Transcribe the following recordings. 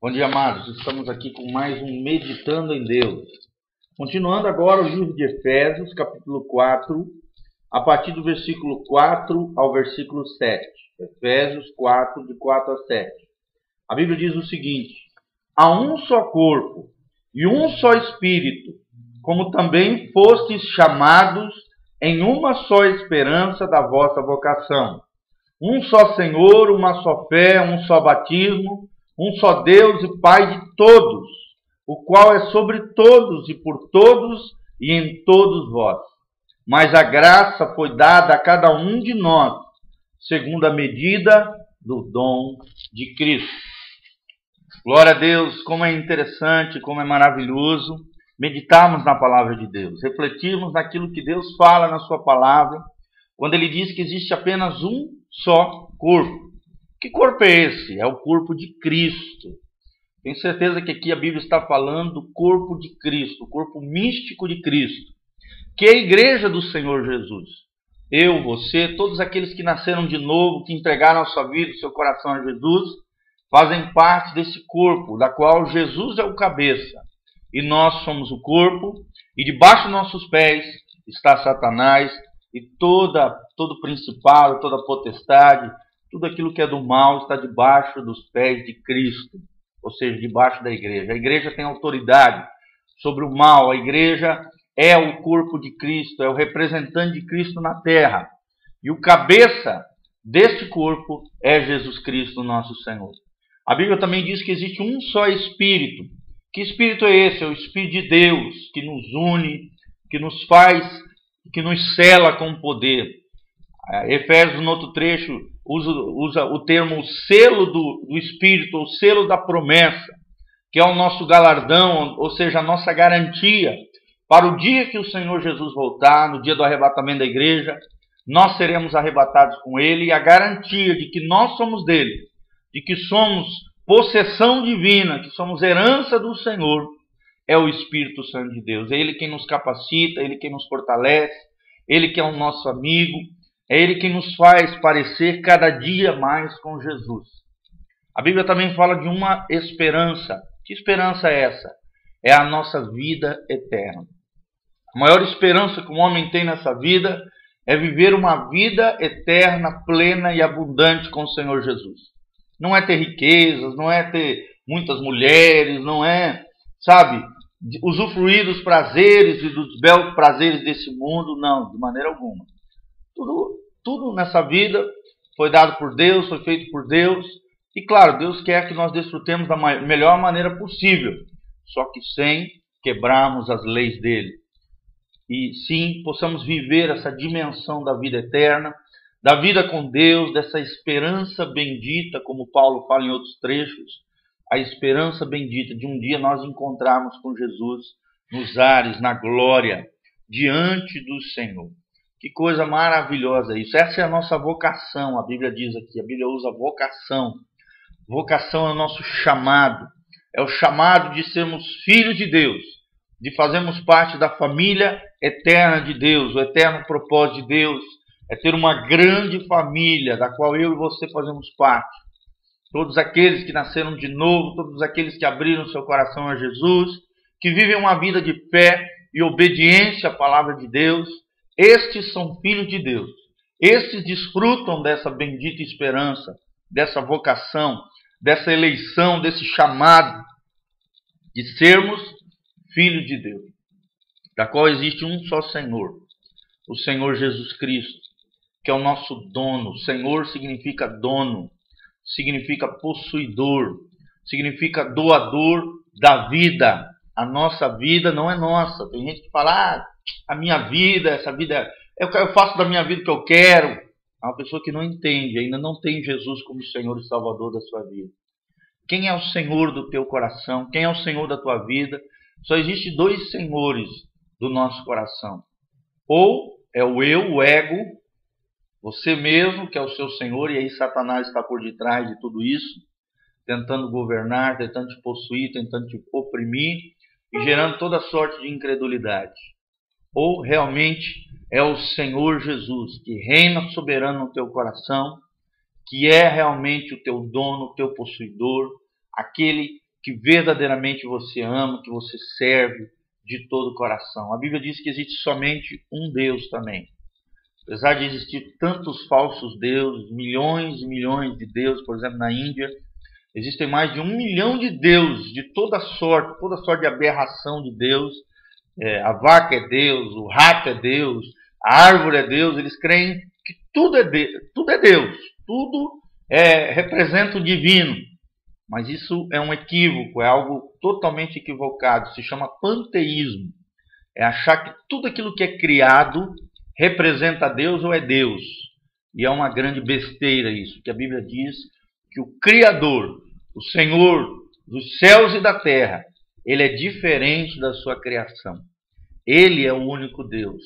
Bom dia, amados. Estamos aqui com mais um Meditando em Deus. Continuando agora o livro de Efésios, capítulo 4, a partir do versículo 4 ao versículo 7. Efésios 4, de 4 a 7. A Bíblia diz o seguinte: Há um só corpo e um só espírito, como também fostes chamados em uma só esperança da vossa vocação. Um só Senhor, uma só fé, um só batismo um só Deus e Pai de todos, o qual é sobre todos e por todos e em todos vós. Mas a graça foi dada a cada um de nós, segundo a medida do dom de Cristo. Glória a Deus, como é interessante, como é maravilhoso meditarmos na palavra de Deus, refletirmos naquilo que Deus fala na sua palavra, quando ele diz que existe apenas um só corpo. Que corpo é esse? É o corpo de Cristo. Tenho certeza que aqui a Bíblia está falando do corpo de Cristo, o corpo místico de Cristo, que é a igreja do Senhor Jesus. Eu, você, todos aqueles que nasceram de novo, que entregaram a sua vida, o seu coração a Jesus, fazem parte desse corpo, da qual Jesus é o cabeça. E nós somos o corpo, e debaixo de nossos pés está Satanás e toda todo principado, toda potestade, tudo aquilo que é do mal está debaixo dos pés de Cristo, ou seja, debaixo da igreja. A igreja tem autoridade sobre o mal, a igreja é o corpo de Cristo, é o representante de Cristo na terra. E o cabeça deste corpo é Jesus Cristo, nosso Senhor. A Bíblia também diz que existe um só Espírito. Que Espírito é esse? É o Espírito de Deus que nos une, que nos faz, que nos cela com poder. Efésios, no outro trecho, usa, usa o termo selo do, do Espírito, o selo da promessa, que é o nosso galardão, ou seja, a nossa garantia para o dia que o Senhor Jesus voltar, no dia do arrebatamento da igreja, nós seremos arrebatados com Ele e a garantia de que nós somos dele, de que somos possessão divina, que somos herança do Senhor, é o Espírito Santo de Deus. É Ele quem nos capacita, Ele quem nos fortalece, Ele que é o nosso amigo, é Ele que nos faz parecer cada dia mais com Jesus. A Bíblia também fala de uma esperança. Que esperança é essa? É a nossa vida eterna. A maior esperança que um homem tem nessa vida é viver uma vida eterna, plena e abundante com o Senhor Jesus. Não é ter riquezas, não é ter muitas mulheres, não é, sabe, usufruir dos prazeres e dos belos prazeres desse mundo, não, de maneira alguma. Tudo, tudo nessa vida foi dado por Deus, foi feito por Deus. E claro, Deus quer que nós desfrutemos da melhor maneira possível, só que sem quebrarmos as leis dele. E sim, possamos viver essa dimensão da vida eterna, da vida com Deus, dessa esperança bendita, como Paulo fala em outros trechos, a esperança bendita de um dia nós encontrarmos com Jesus nos ares, na glória, diante do Senhor. Que coisa maravilhosa isso. Essa é a nossa vocação, a Bíblia diz aqui. A Bíblia usa vocação. Vocação é o nosso chamado. É o chamado de sermos filhos de Deus, de fazermos parte da família eterna de Deus, o eterno propósito de Deus é ter uma grande família da qual eu e você fazemos parte. Todos aqueles que nasceram de novo, todos aqueles que abriram seu coração a Jesus, que vivem uma vida de fé e obediência à palavra de Deus, estes são filhos de Deus. Estes desfrutam dessa bendita esperança, dessa vocação, dessa eleição, desse chamado de sermos filhos de Deus, da qual existe um só Senhor, o Senhor Jesus Cristo, que é o nosso dono. Senhor significa dono, significa possuidor, significa doador da vida. A nossa vida não é nossa. Tem gente que fala, ah, a minha vida, essa vida, eu, eu faço da minha vida o que eu quero. É uma pessoa que não entende, ainda não tem Jesus como Senhor e Salvador da sua vida. Quem é o Senhor do teu coração? Quem é o Senhor da tua vida? Só existe dois senhores do nosso coração. Ou é o eu, o ego, você mesmo, que é o seu Senhor, e aí Satanás está por detrás de tudo isso, tentando governar, tentando te possuir, tentando te oprimir e gerando toda sorte de incredulidade ou realmente é o Senhor Jesus que reina soberano no teu coração, que é realmente o teu dono, o teu possuidor, aquele que verdadeiramente você ama, que você serve de todo o coração. A Bíblia diz que existe somente um Deus também. Apesar de existir tantos falsos deuses, milhões e milhões de deuses, por exemplo, na Índia, existem mais de um milhão de deuses, de toda sorte, toda sorte de aberração de Deus. É, a vaca é Deus, o rato é Deus, a árvore é Deus. Eles creem que tudo é, de, tudo é Deus, tudo é, representa o divino. Mas isso é um equívoco, é algo totalmente equivocado. Se chama panteísmo. É achar que tudo aquilo que é criado representa Deus ou é Deus. E é uma grande besteira isso, que a Bíblia diz que o Criador, o Senhor dos céus e da terra, ele é diferente da sua criação. Ele é o único Deus.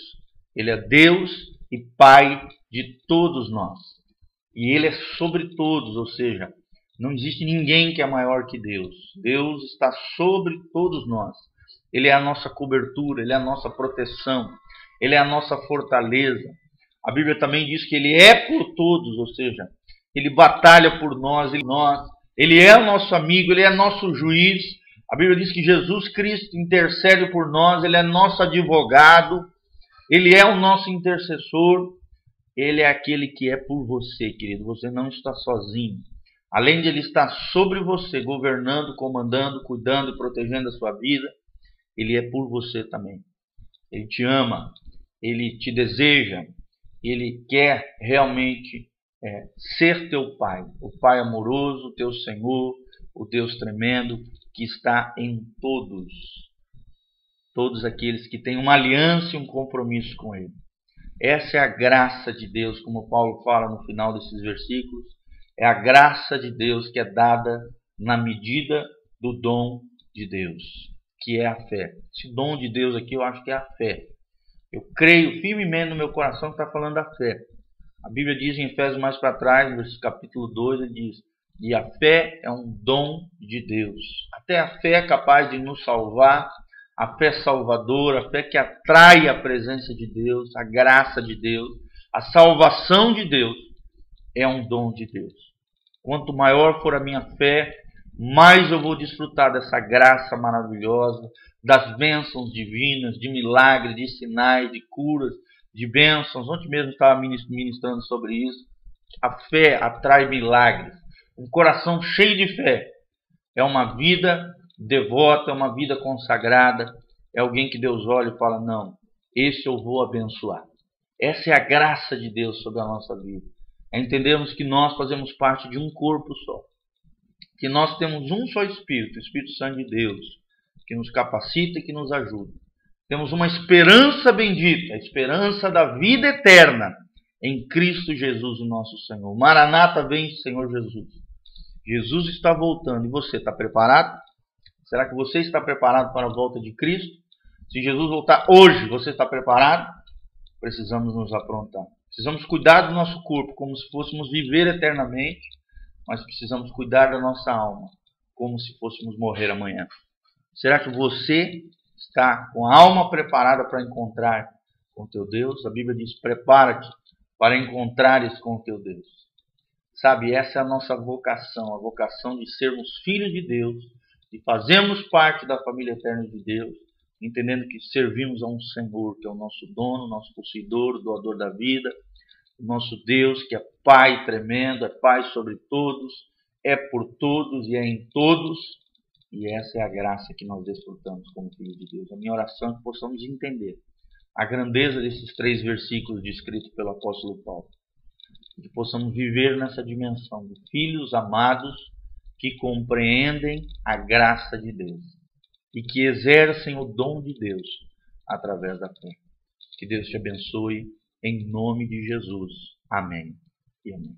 Ele é Deus e Pai de todos nós. E ele é sobre todos, ou seja, não existe ninguém que é maior que Deus. Deus está sobre todos nós. Ele é a nossa cobertura, ele é a nossa proteção, ele é a nossa fortaleza. A Bíblia também diz que ele é por todos, ou seja, ele batalha por nós, ele, nós, ele é o nosso amigo, ele é nosso juiz. A Bíblia diz que Jesus Cristo intercede por nós, ele é nosso advogado, ele é o nosso intercessor, ele é aquele que é por você, querido. Você não está sozinho. Além de ele estar sobre você, governando, comandando, cuidando e protegendo a sua vida, ele é por você também. Ele te ama, ele te deseja, ele quer realmente é, ser teu Pai, o Pai amoroso, teu Senhor, o Deus tremendo que está em todos, todos aqueles que têm uma aliança e um compromisso com Ele. Essa é a graça de Deus, como Paulo fala no final desses versículos, é a graça de Deus que é dada na medida do dom de Deus, que é a fé. Esse dom de Deus aqui eu acho que é a fé. Eu creio firmemente no meu coração que está falando da fé. A Bíblia diz em Efésios mais para trás, no capítulo 2, ele diz: E a fé é um dom de Deus. Até a fé é capaz de nos salvar, a fé salvadora, a fé que atrai a presença de Deus, a graça de Deus, a salvação de Deus, é um dom de Deus. Quanto maior for a minha fé, mais eu vou desfrutar dessa graça maravilhosa, das bênçãos divinas, de milagres, de sinais, de curas, de bênçãos. Ontem mesmo estava ministrando sobre isso. A fé atrai milagres. Um coração cheio de fé é uma vida devota, é uma vida consagrada. É alguém que Deus olha e fala: Não, esse eu vou abençoar. Essa é a graça de Deus sobre a nossa vida. É entendermos que nós fazemos parte de um corpo só. Que nós temos um só Espírito, o Espírito Santo de Deus que nos capacita e que nos ajuda. Temos uma esperança bendita, a esperança da vida eterna em Cristo Jesus, o nosso Senhor. Maranata vem, Senhor Jesus. Jesus está voltando e você está preparado? Será que você está preparado para a volta de Cristo? Se Jesus voltar hoje, você está preparado? Precisamos nos aprontar. Precisamos cuidar do nosso corpo como se fôssemos viver eternamente, mas precisamos cuidar da nossa alma como se fôssemos morrer amanhã. Será que você está com a alma preparada para encontrar com teu Deus? A Bíblia diz: prepara-te para encontrares com teu Deus. Sabe, essa é a nossa vocação, a vocação de sermos filhos de Deus, de fazermos parte da família eterna de Deus, entendendo que servimos a um Senhor, que é o nosso dono, nosso possuidor, doador da vida, o nosso Deus, que é Pai tremendo, é Pai sobre todos, é por todos e é em todos e essa é a graça que nós desfrutamos como filhos de Deus. A minha oração é que possamos entender a grandeza desses três versículos descritos pelo apóstolo Paulo. Que possamos viver nessa dimensão de filhos amados que compreendem a graça de Deus e que exercem o dom de Deus através da fé. Que Deus te abençoe em nome de Jesus. Amém e amém.